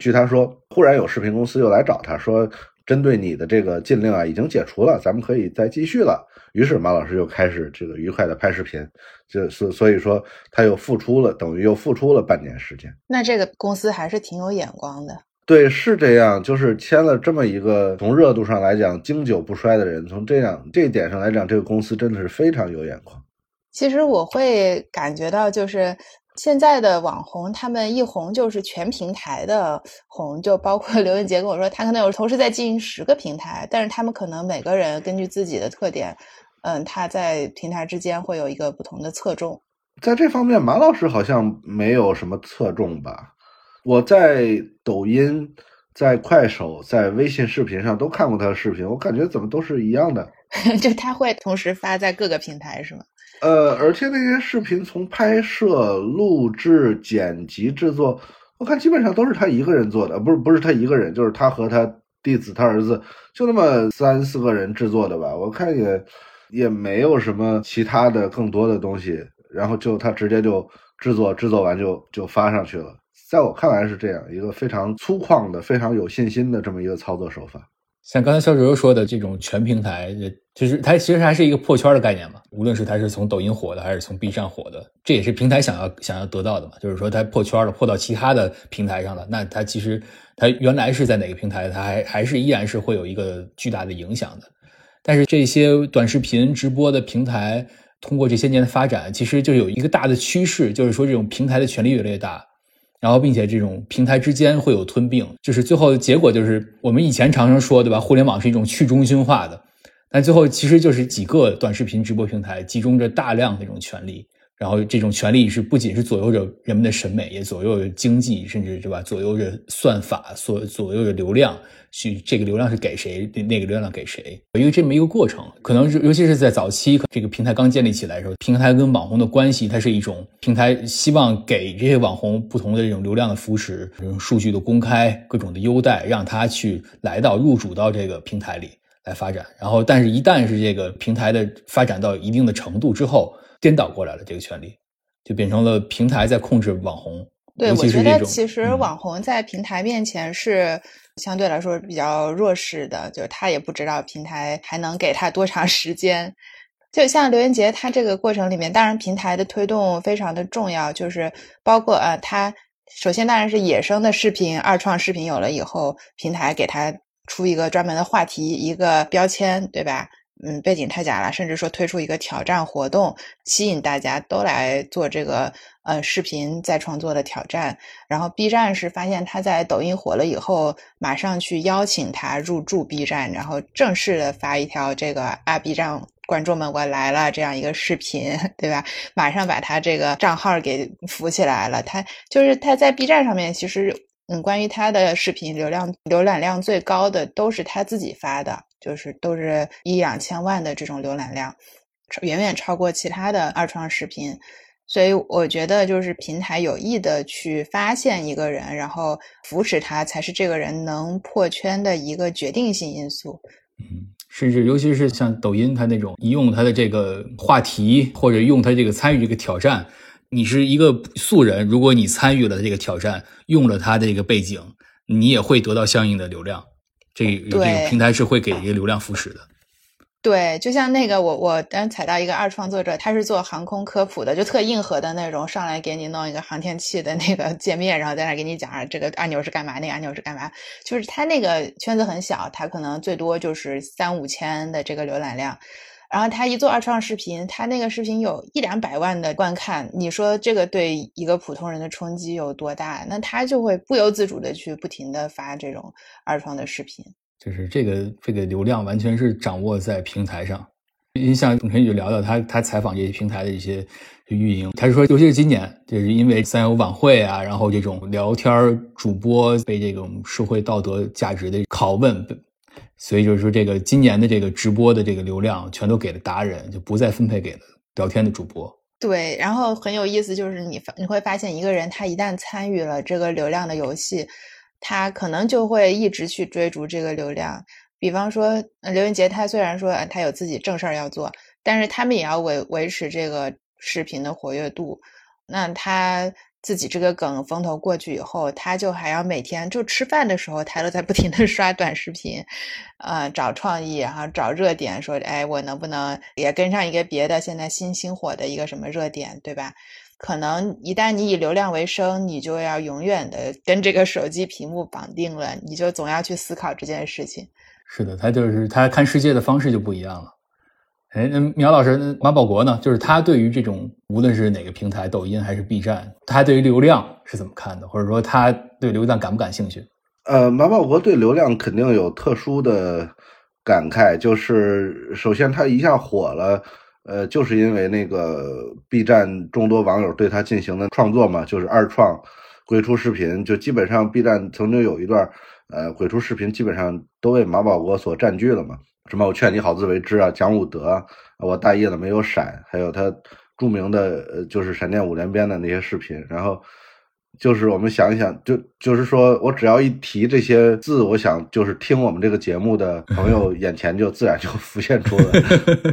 据他说，忽然有视频公司又来找他说，针对你的这个禁令啊，已经解除了，咱们可以再继续了。于是马老师又开始这个愉快的拍视频，就是所以说他又复出了，等于又复出了半年时间。那这个公司还是挺有眼光的。对，是这样，就是签了这么一个从热度上来讲经久不衰的人，从这样这一点上来讲，这个公司真的是非常有眼光。其实我会感觉到，就是现在的网红，他们一红就是全平台的红，就包括 *laughs* 刘文杰跟我说，他可能有同时在经营十个平台，但是他们可能每个人根据自己的特点，嗯，他在平台之间会有一个不同的侧重。在这方面，马老师好像没有什么侧重吧？我在抖音、在快手、在微信视频上都看过他的视频，我感觉怎么都是一样的。*laughs* 就他会同时发在各个平台，是吗？呃，而且那些视频从拍摄、录制、剪辑、制作，我看基本上都是他一个人做的，不是不是他一个人，就是他和他弟子、他儿子，就那么三四个人制作的吧。我看也也没有什么其他的更多的东西，然后就他直接就制作，制作完就就发上去了。在我看来是这样一个非常粗犷的、非常有信心的这么一个操作手法。像刚才肖主任说的这种全平台，就是它其实还是一个破圈的概念嘛。无论是它是从抖音火的，还是从 B 站火的，这也是平台想要想要得到的嘛。就是说它破圈了，破到其他的平台上了，那它其实它原来是在哪个平台，它还还是依然是会有一个巨大的影响的。但是这些短视频直播的平台，通过这些年的发展，其实就有一个大的趋势，就是说这种平台的权力越来越大。然后，并且这种平台之间会有吞并，就是最后的结果就是我们以前常常说，对吧？互联网是一种去中心化的，但最后其实就是几个短视频直播平台集中着大量的这种权利，然后这种权利是不仅是左右着人们的审美，也左右着经济，甚至对吧？左右着算法，所左右着流量，去这个流量是给谁，那个流量给谁，有一个这么一个过程。可能是尤其是在早期这个平台刚建立起来的时候，平台跟网红的关系，它是一种平台希望给这些网红不同的这种流量的扶持，这种数据的公开，各种的优待，让他去来到入主到这个平台里来发展。然后，但是一旦是这个平台的发展到一定的程度之后，颠倒过来了，这个权利就变成了平台在控制网红。对，我觉得其实网红在平台面前是相对来说比较弱势的，就是他也不知道平台还能给他多长时间。就像刘元杰，他这个过程里面，当然平台的推动非常的重要，就是包括呃，他首先当然是野生的视频、二创视频有了以后，平台给他出一个专门的话题、一个标签，对吧？嗯，背景太假了，甚至说推出一个挑战活动，吸引大家都来做这个呃视频再创作的挑战。然后 B 站是发现他在抖音火了以后，马上去邀请他入驻 B 站，然后正式的发一条这个啊 B 站观众们我来了这样一个视频，对吧？马上把他这个账号给扶起来了。他就是他在 B 站上面，其实嗯，关于他的视频流量浏览量最高的都是他自己发的。就是都是一两千万的这种浏览量，远远超过其他的二创视频，所以我觉得就是平台有意的去发现一个人，然后扶持他，才是这个人能破圈的一个决定性因素。嗯，甚至尤其是像抖音，它那种一用它的这个话题，或者用它这个参与这个挑战，你是一个素人，如果你参与了这个挑战，用了它的这个背景，你也会得到相应的流量。这这个平台是会给一个流量扶持的，对，就像那个我我刚踩到一个二创作者，他是做航空科普的，就特硬核的那种，上来给你弄一个航天器的那个界面，然后在那给你讲这个按钮是干嘛，那个按钮是干嘛，就是他那个圈子很小，他可能最多就是三五千的这个浏览量。然后他一做二创视频，他那个视频有一两百万的观看，你说这个对一个普通人的冲击有多大？那他就会不由自主的去不停的发这种二创的视频，就是这个这个流量完全是掌握在平台上。你像董晨宇就聊到他他采访这些平台的一些运营，他说，尤其是今年，就是因为三有晚会啊，然后这种聊天主播被这种社会道德价值的拷问。所以就是说，这个今年的这个直播的这个流量全都给了达人，就不再分配给了聊天的主播。对，然后很有意思，就是你发你会发现，一个人他一旦参与了这个流量的游戏，他可能就会一直去追逐这个流量。比方说，刘云杰，他虽然说他有自己正事儿要做，但是他们也要维维持这个视频的活跃度。那他。自己这个梗风头过去以后，他就还要每天就吃饭的时候，他都在不停的 *laughs* 刷短视频，呃，找创意，然后找热点，说，哎，我能不能也跟上一个别的现在新兴火的一个什么热点，对吧？可能一旦你以流量为生，你就要永远的跟这个手机屏幕绑定了，你就总要去思考这件事情。是的，他就是他看世界的方式就不一样了。哎，那苗老师，马保国呢？就是他对于这种无论是哪个平台，抖音还是 B 站，他对于流量是怎么看的？或者说他对流量感不感兴趣？呃，马保国对流量肯定有特殊的感慨，就是首先他一下火了，呃，就是因为那个 B 站众多网友对他进行的创作嘛，就是二创鬼畜视频，就基本上 B 站曾经有一段，呃，鬼畜视频基本上都被马保国所占据了嘛。什么？我劝你好自为之啊！讲武德啊，我大意了没有闪，还有他著名的呃，就是闪电五连鞭的那些视频。然后就是我们想一想，就就是说我只要一提这些字，我想就是听我们这个节目的朋友 *laughs* 眼前就自然就浮现出了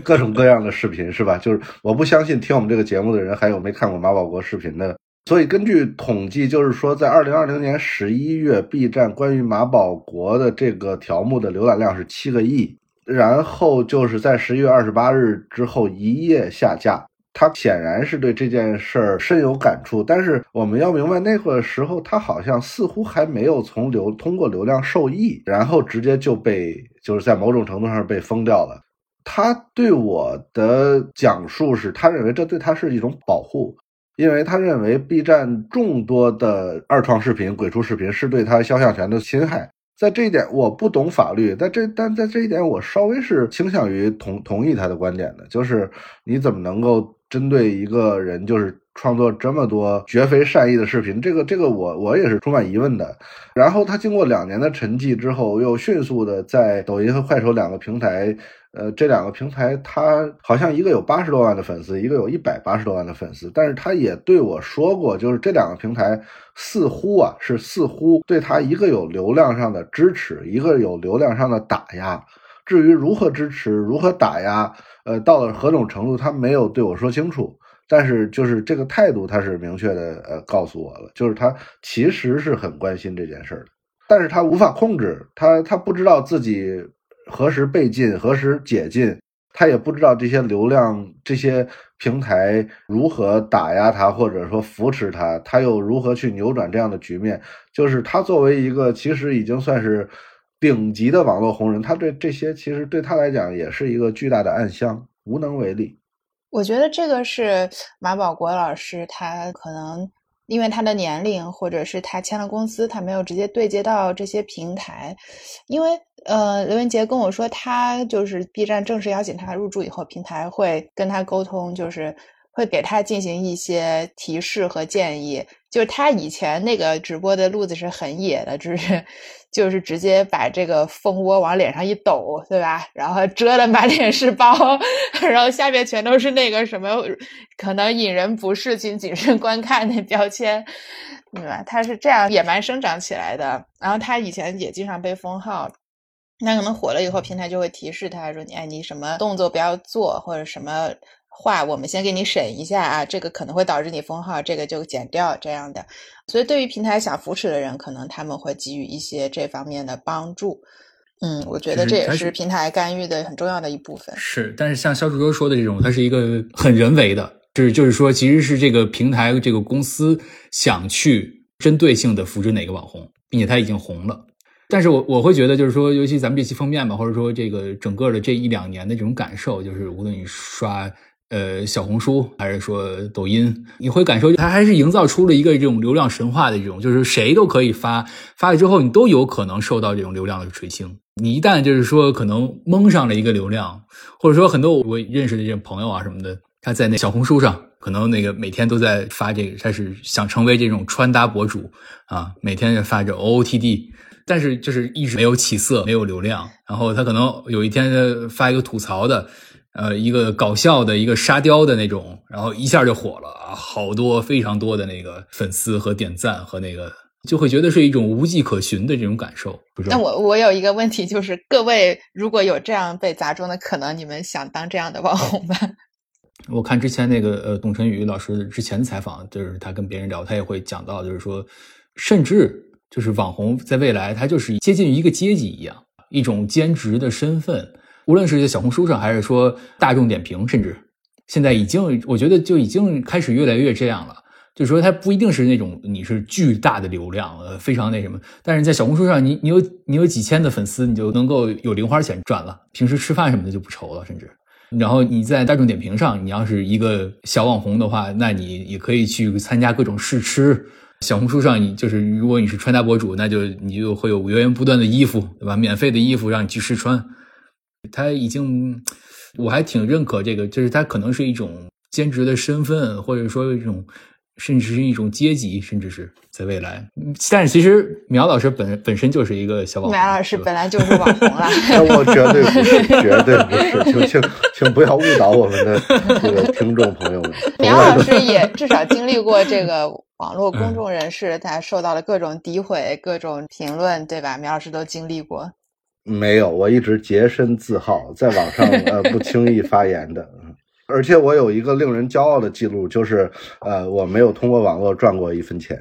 各种各样的视频，是吧？就是我不相信听我们这个节目的人还有没看过马保国视频的。所以根据统计，就是说在二零二零年十一月，B 站关于马保国的这个条目的浏览量是七个亿。然后就是在十一月二十八日之后一夜下架，他显然是对这件事儿深有感触。但是我们要明白，那个时候他好像似乎还没有从流通过流量受益，然后直接就被就是在某种程度上被封掉了。他对我的讲述是，他认为这对他是一种保护，因为他认为 B 站众多的二创视频、鬼畜视频是对他肖像权的侵害。在这一点我不懂法律，但这但在这一点我稍微是倾向于同同意他的观点的，就是你怎么能够针对一个人就是创作这么多绝非善意的视频？这个这个我我也是充满疑问的。然后他经过两年的沉寂之后，又迅速的在抖音和快手两个平台。呃，这两个平台，他好像一个有八十多万的粉丝，一个有一百八十多万的粉丝，但是他也对我说过，就是这两个平台似乎啊，是似乎对他一个有流量上的支持，一个有流量上的打压。至于如何支持，如何打压，呃，到了何种程度，他没有对我说清楚。但是就是这个态度，他是明确的，呃，告诉我了，就是他其实是很关心这件事儿的，但是他无法控制，他他不知道自己。何时被禁，何时解禁，他也不知道这些流量、这些平台如何打压他，或者说扶持他，他又如何去扭转这样的局面？就是他作为一个其实已经算是顶级的网络红人，他对这些其实对他来讲也是一个巨大的暗箱，无能为力。我觉得这个是马保国老师，他可能。因为他的年龄，或者是他签了公司，他没有直接对接到这些平台。因为呃，刘文杰跟我说，他就是 B 站正式邀请他入驻以后，平台会跟他沟通，就是会给他进行一些提示和建议。就是他以前那个直播的路子是很野的，就是。就是直接把这个蜂窝往脸上一抖，对吧？然后遮的满脸是包，*laughs* 然后下面全都是那个什么可能引人不适，请谨慎观看那标签，对吧？他是这样野蛮生长起来的。然后他以前也经常被封号，那可能火了以后，平台就会提示他说：“你哎，你什么动作不要做，或者什么。”话我们先给你审一下啊，这个可能会导致你封号，这个就剪掉这样的。所以对于平台想扶持的人，可能他们会给予一些这方面的帮助。嗯，我觉得这也是平台干预的很重要的一部分。是，但是像肖柱洲说的这种，它是一个很人为的，就是就是说，其实是这个平台这个公司想去针对性的扶持哪个网红，并且他已经红了。但是我我会觉得，就是说，尤其咱们这期封面吧，或者说这个整个的这一两年的这种感受，就是无论你刷。呃，小红书还是说抖音，你会感受它还是营造出了一个这种流量神话的这种，就是谁都可以发，发了之后你都有可能受到这种流量的垂青。你一旦就是说可能蒙上了一个流量，或者说很多我认识的这些朋友啊什么的，他在那小红书上可能那个每天都在发这个，他是想成为这种穿搭博主啊，每天发着 OOTD，但是就是一直没有起色，没有流量，然后他可能有一天发一个吐槽的。呃，一个搞笑的一个沙雕的那种，然后一下就火了啊，好多非常多的那个粉丝和点赞和那个，就会觉得是一种无迹可寻的这种感受。那我我有一个问题，就是各位如果有这样被砸中的可能，你们想当这样的网红吗？*laughs* 我看之前那个呃，董晨宇老师之前的采访，就是他跟别人聊，他也会讲到，就是说，甚至就是网红在未来，他就是接近于一个阶级一样，一种兼职的身份。无论是在小红书上，还是说大众点评，甚至现在已经，我觉得就已经开始越来越这样了。就是说，它不一定是那种你是巨大的流量，呃，非常那什么。但是在小红书上，你你有你有几千的粉丝，你就能够有零花钱赚了，平时吃饭什么的就不愁了，甚至。然后你在大众点评上，你要是一个小网红的话，那你也可以去参加各种试吃。小红书上，你就是如果你是穿搭博主，那就你就会有源源不断的衣服，对吧？免费的衣服让你去试穿。他已经，我还挺认可这个，就是他可能是一种兼职的身份，或者说一种，甚至是一种阶级，甚至是在未来。但是其实苗老师本本身就是一个小网红，苗老师本来就是网红了。*laughs* 我绝对不是，绝对不是，请请请不要误导我们的这个听众朋友们。苗老师也至少经历过这个网络公众人士，他受到了各种诋毁、各种评论，对吧？苗老师都经历过。没有，我一直洁身自好，在网上呃 *laughs* 不轻易发言的，而且我有一个令人骄傲的记录，就是呃我没有通过网络赚过一分钱。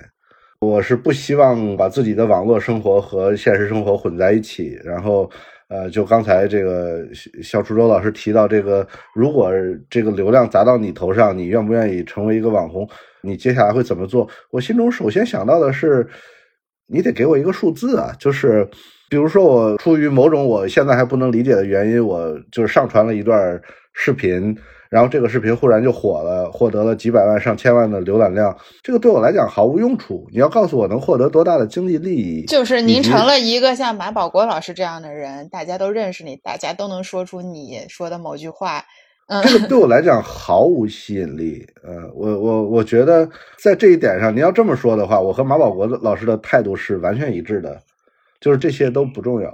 我是不希望把自己的网络生活和现实生活混在一起。然后呃，就刚才这个肖初洲老师提到这个，如果这个流量砸到你头上，你愿不愿意成为一个网红？你接下来会怎么做？我心中首先想到的是。你得给我一个数字啊，就是比如说我出于某种我现在还不能理解的原因，我就是上传了一段视频。然后这个视频忽然就火了，获得了几百万、上千万的浏览量，这个对我来讲毫无用处。你要告诉我能获得多大的经济利益？就是您成了一个像马保国老师这样的人，大家都认识你，大家都能说出你说的某句话。嗯，这个对我来讲毫无吸引力。呃，我我我觉得在这一点上，你要这么说的话，我和马保国老师的态度是完全一致的，就是这些都不重要。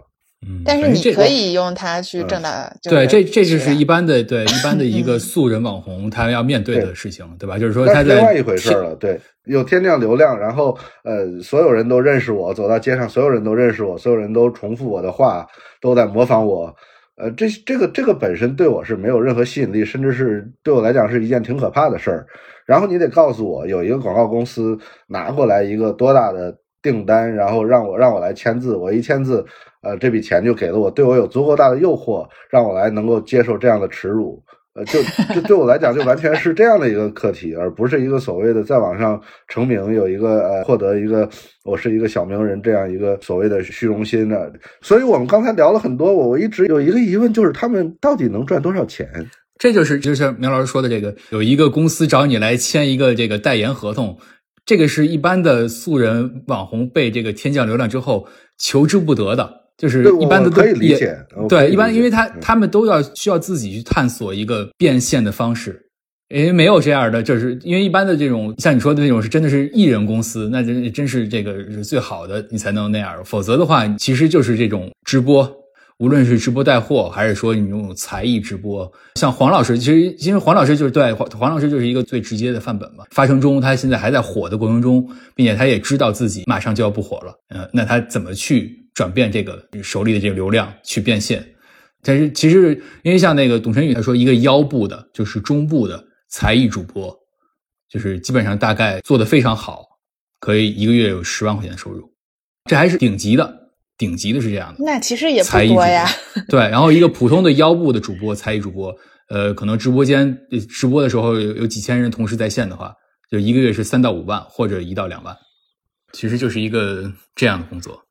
嗯，但是你可以用它去挣到，对，这这就是一般的，对一般的一个素人网红他要面对的事情，对吧？就是说他在另外一回事了，对，有天降流量，然后呃，所有人都认识我，走到街上，所有人都认识我，所有人都重复我的话，都在模仿我，呃，这这个这个本身对我是没有任何吸引力，甚至是对我来讲是一件挺可怕的事儿。然后你得告诉我，有一个广告公司拿过来一个多大的订单，然后让我让我来签字，我一签字。呃，这笔钱就给了我，对我有足够大的诱惑，让我来能够接受这样的耻辱。呃，就就对我来讲，就完全是这样的一个课题，而不是一个所谓的在网上成名，有一个呃获得一个我是一个小名人这样一个所谓的虚荣心的。所以我们刚才聊了很多，我我一直有一个疑问，就是他们到底能赚多少钱？这就是就是苗老师说的这个，有一个公司找你来签一个这个代言合同，这个是一般的素人网红被这个天降流量之后求之不得的。就是一般的可以理解，对，一般因为他他们都要需要自己去探索一个变现的方式，因为没有这样的，就是因为一般的这种像你说的那种是真的是艺人公司，那真真是这个是最好的，你才能那样，否则的话，其实就是这种直播，无论是直播带货，还是说你用才艺直播，像黄老师，其实因为黄老师就是对黄黄老师就是一个最直接的范本嘛，发生中他现在还在火的过程中，并且他也知道自己马上就要不火了，嗯，那他怎么去？转变这个手里的这个流量去变现，但是其实因为像那个董晨宇他说，一个腰部的，就是中部的才艺主播，就是基本上大概做的非常好，可以一个月有十万块钱收入，这还是顶级的，顶级的是这样的。那其实也不多呀。对，然后一个普通的腰部的主播，才艺主播，呃，可能直播间直播的时候有有几千人同时在线的话，就一个月是三到五万或者一到两万，其实就是一个这样的工作。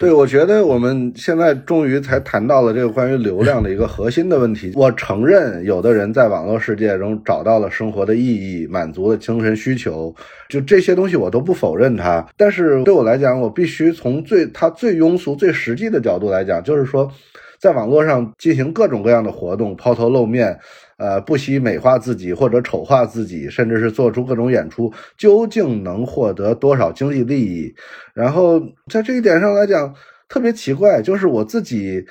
对，我觉得我们现在终于才谈到了这个关于流量的一个核心的问题。*laughs* 我承认，有的人在网络世界中找到了生活的意义，满足了精神需求，就这些东西我都不否认它。但是对我来讲，我必须从最他最庸俗、最实际的角度来讲，就是说，在网络上进行各种各样的活动，抛头露面。呃，不惜美化自己或者丑化自己，甚至是做出各种演出，究竟能获得多少经济利益？然后在这一点上来讲，特别奇怪，就是我自己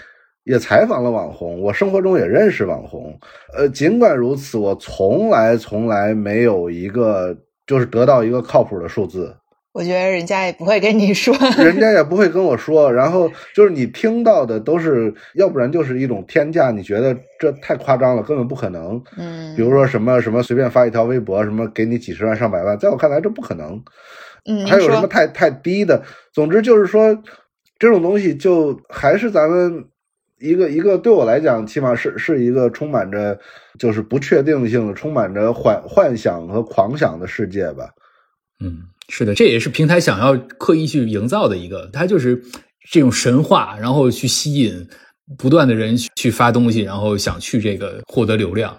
也采访了网红，我生活中也认识网红。呃，尽管如此，我从来从来没有一个就是得到一个靠谱的数字。我觉得人家也不会跟你说，*laughs* 人家也不会跟我说。然后就是你听到的都是，要不然就是一种天价，你觉得这太夸张了，根本不可能。嗯，比如说什么什么随便发一条微博，什么给你几十万上百万，在我看来这不可能。嗯，还有什么太太低的？总之就是说，这种东西就还是咱们一个一个对我来讲，起码是是一个充满着就是不确定性、充满着幻幻想和狂想的世界吧。嗯。是的，这也是平台想要刻意去营造的一个，它就是这种神话，然后去吸引不断的人去发东西，然后想去这个获得流量。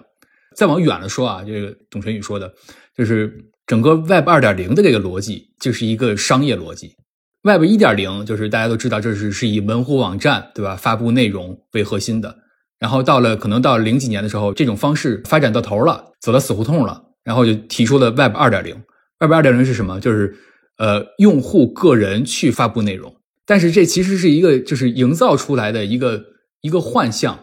再往远了说啊，这个董晨宇说的，就是整个 Web 二点零的这个逻辑，就是一个商业逻辑。Web 一点零就是大家都知道，这是是以门户网站对吧，发布内容为核心的。然后到了可能到零几年的时候，这种方式发展到头了，走到死胡同了，然后就提出了 Web 二点零。Web 二点零是什么？就是，呃，用户个人去发布内容，但是这其实是一个就是营造出来的一个一个幻象。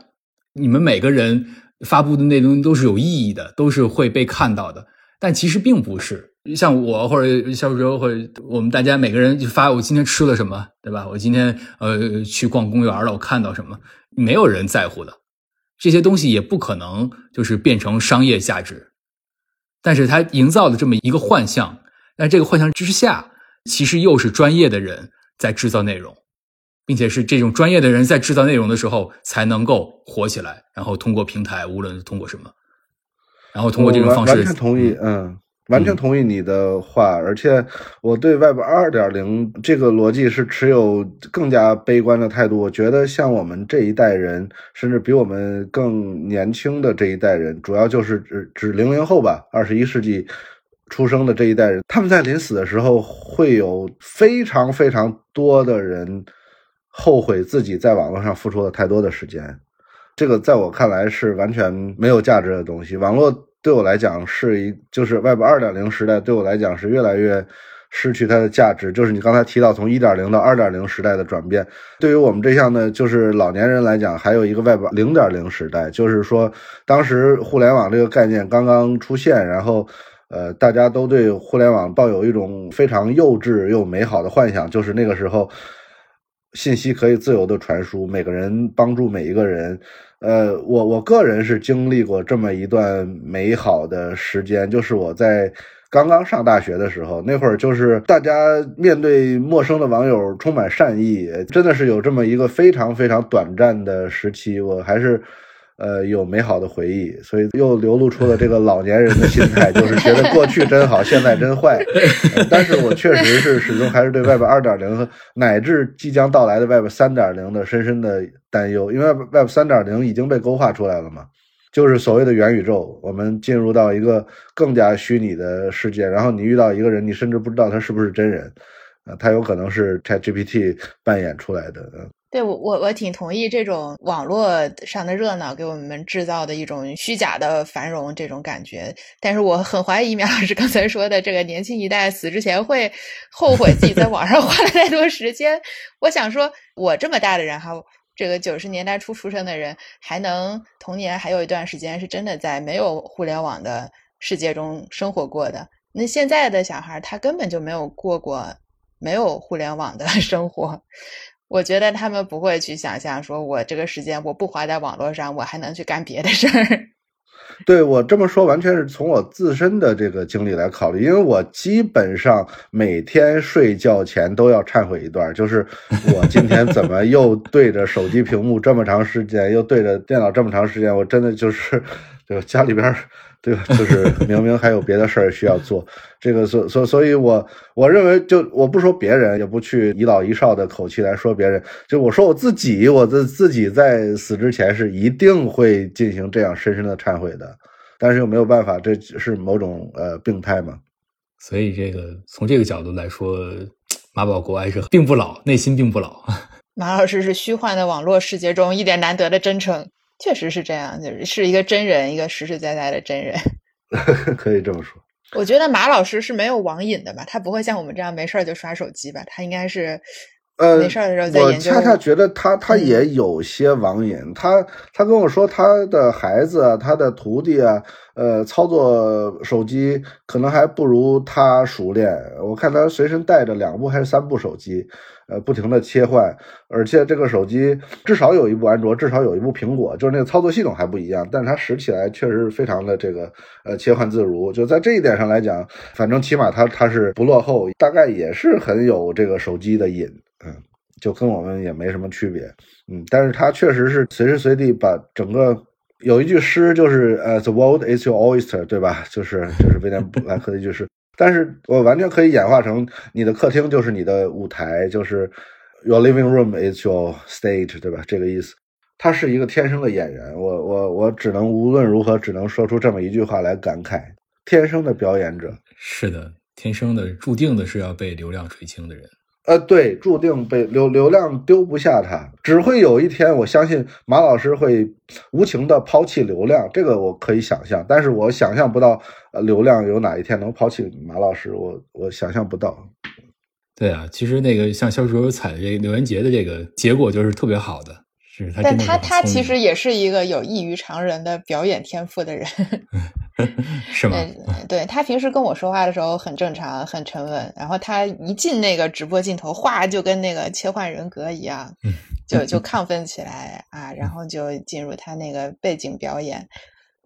你们每个人发布的内容都是有意义的，都是会被看到的，但其实并不是。像我或者小周或者我们大家每个人就发我今天吃了什么，对吧？我今天呃去逛公园了，我看到什么，没有人在乎的。这些东西也不可能就是变成商业价值。但是他营造的这么一个幻象，但这个幻象之下，其实又是专业的人在制造内容，并且是这种专业的人在制造内容的时候才能够火起来，然后通过平台，无论通过什么，然后通过这种方式，完全同意，嗯，完全同意你的话，而且我对 Web 二点零这个逻辑是持有更加悲观的态度。我觉得像我们这一代人，甚至比我们更年轻的这一代人，主要就是指指零零后吧，二十一世纪出生的这一代人，他们在临死的时候会有非常非常多的人后悔自己在网络上付出了太多的时间。这个在我看来是完全没有价值的东西。网络。对我来讲是一，就是 Web 二点零时代对我来讲是越来越失去它的价值。就是你刚才提到从一点零到二点零时代的转变，对于我们这项的，就是老年人来讲，还有一个 Web 零点零时代，就是说当时互联网这个概念刚刚出现，然后呃，大家都对互联网抱有一种非常幼稚又美好的幻想，就是那个时候信息可以自由的传输，每个人帮助每一个人。呃，我我个人是经历过这么一段美好的时间，就是我在刚刚上大学的时候，那会儿就是大家面对陌生的网友充满善意，真的是有这么一个非常非常短暂的时期，我还是。呃，有美好的回忆，所以又流露出了这个老年人的心态，就是觉得过去真好，现在真坏。但是我确实是始终还是对外边二点零乃至即将到来的 Web 三点零的深深的担忧，因为 Web 三点零已经被勾画出来了嘛，就是所谓的元宇宙，我们进入到一个更加虚拟的世界，然后你遇到一个人，你甚至不知道他是不是真人，啊，他有可能是 ChatGPT 扮演出来的，对我我我挺同意这种网络上的热闹给我们制造的一种虚假的繁荣这种感觉，但是我很怀疑苗老师刚才说的这个年轻一代死之前会后悔自己在网上花了太多时间。我想说，我这么大的人哈，这个九十年代初出生的人，还能童年还有一段时间是真的在没有互联网的世界中生活过的。那现在的小孩他根本就没有过过没有互联网的生活。我觉得他们不会去想象，说我这个时间我不花在网络上，我还能去干别的事儿。*laughs* 对我这么说，完全是从我自身的这个经历来考虑，因为我基本上每天睡觉前都要忏悔一段，就是我今天怎么又对着手机屏幕这么长时间，又对着电脑这么长时间，我真的就是，对吧家里边。对吧？*laughs* 就是明明还有别的事儿需要做，这个所所所以，我我认为，就我不说别人，也不去以老一少的口气来说别人，就我说我自己，我自自己在死之前是一定会进行这样深深的忏悔的，但是又没有办法，这是某种呃病态嘛。所以，这个从这个角度来说，马保国还是并不老，内心并不老。*laughs* 马老师是虚幻的网络世界中一点难得的真诚。确实是这样，就是是一个真人，一个实实在在的真人，*laughs* 可以这么说。我觉得马老师是没有网瘾的吧？他不会像我们这样没事儿就刷手机吧？他应该是，呃，没事的时候在研究。我恰恰觉得他他也有些网瘾。他他跟我说，他的孩子啊，他的徒弟啊，呃，操作手机可能还不如他熟练。我看他随身带着两部还是三部手机。呃，不停的切换，而且这个手机至少有一部安卓，至少有一部苹果，就是那个操作系统还不一样，但是它使起来确实非常的这个呃切换自如。就在这一点上来讲，反正起码他他是不落后，大概也是很有这个手机的瘾，嗯，就跟我们也没什么区别，嗯，但是他确实是随时随地把整个有一句诗就是呃，The world is your oyster，对吧？就是就是威廉布莱克的一句诗。但是我完全可以演化成你的客厅就是你的舞台，就是 your living room is your stage，对吧？这个意思。他是一个天生的演员，我我我只能无论如何只能说出这么一句话来感慨：天生的表演者。是的，天生的，注定的是要被流量垂青的人。呃，对，注定被流流量丢不下他，只会有一天，我相信马老师会无情的抛弃流量，这个我可以想象，但是我想象不到，呃，流量有哪一天能抛弃马老师，我我想象不到。对啊，其实那个像肖时候踩的这个刘元杰的这个结果就是特别好的。是他，但他他其实也是一个有异于常人的表演天赋的人，*laughs* *laughs* 是吗？对 *laughs* 他平时跟我说话的时候很正常，很沉稳，然后他一进那个直播镜头，哗就跟那个切换人格一样，就就亢奋起来啊，然后就进入他那个背景表演。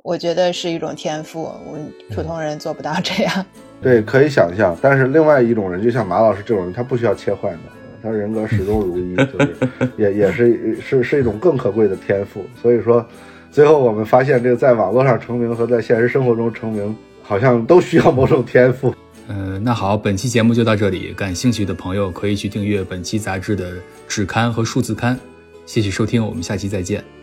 我觉得是一种天赋，我们普通人做不到这样。*laughs* 对，可以想象，但是另外一种人，就像马老师这种人，他不需要切换的。他人格始终如一，就是也也是是是一种更可贵的天赋。所以说，最后我们发现，这个在网络上成名和在现实生活中成名，好像都需要某种天赋。嗯，那好，本期节目就到这里，感兴趣的朋友可以去订阅本期杂志的纸刊和数字刊。谢谢收听，我们下期再见。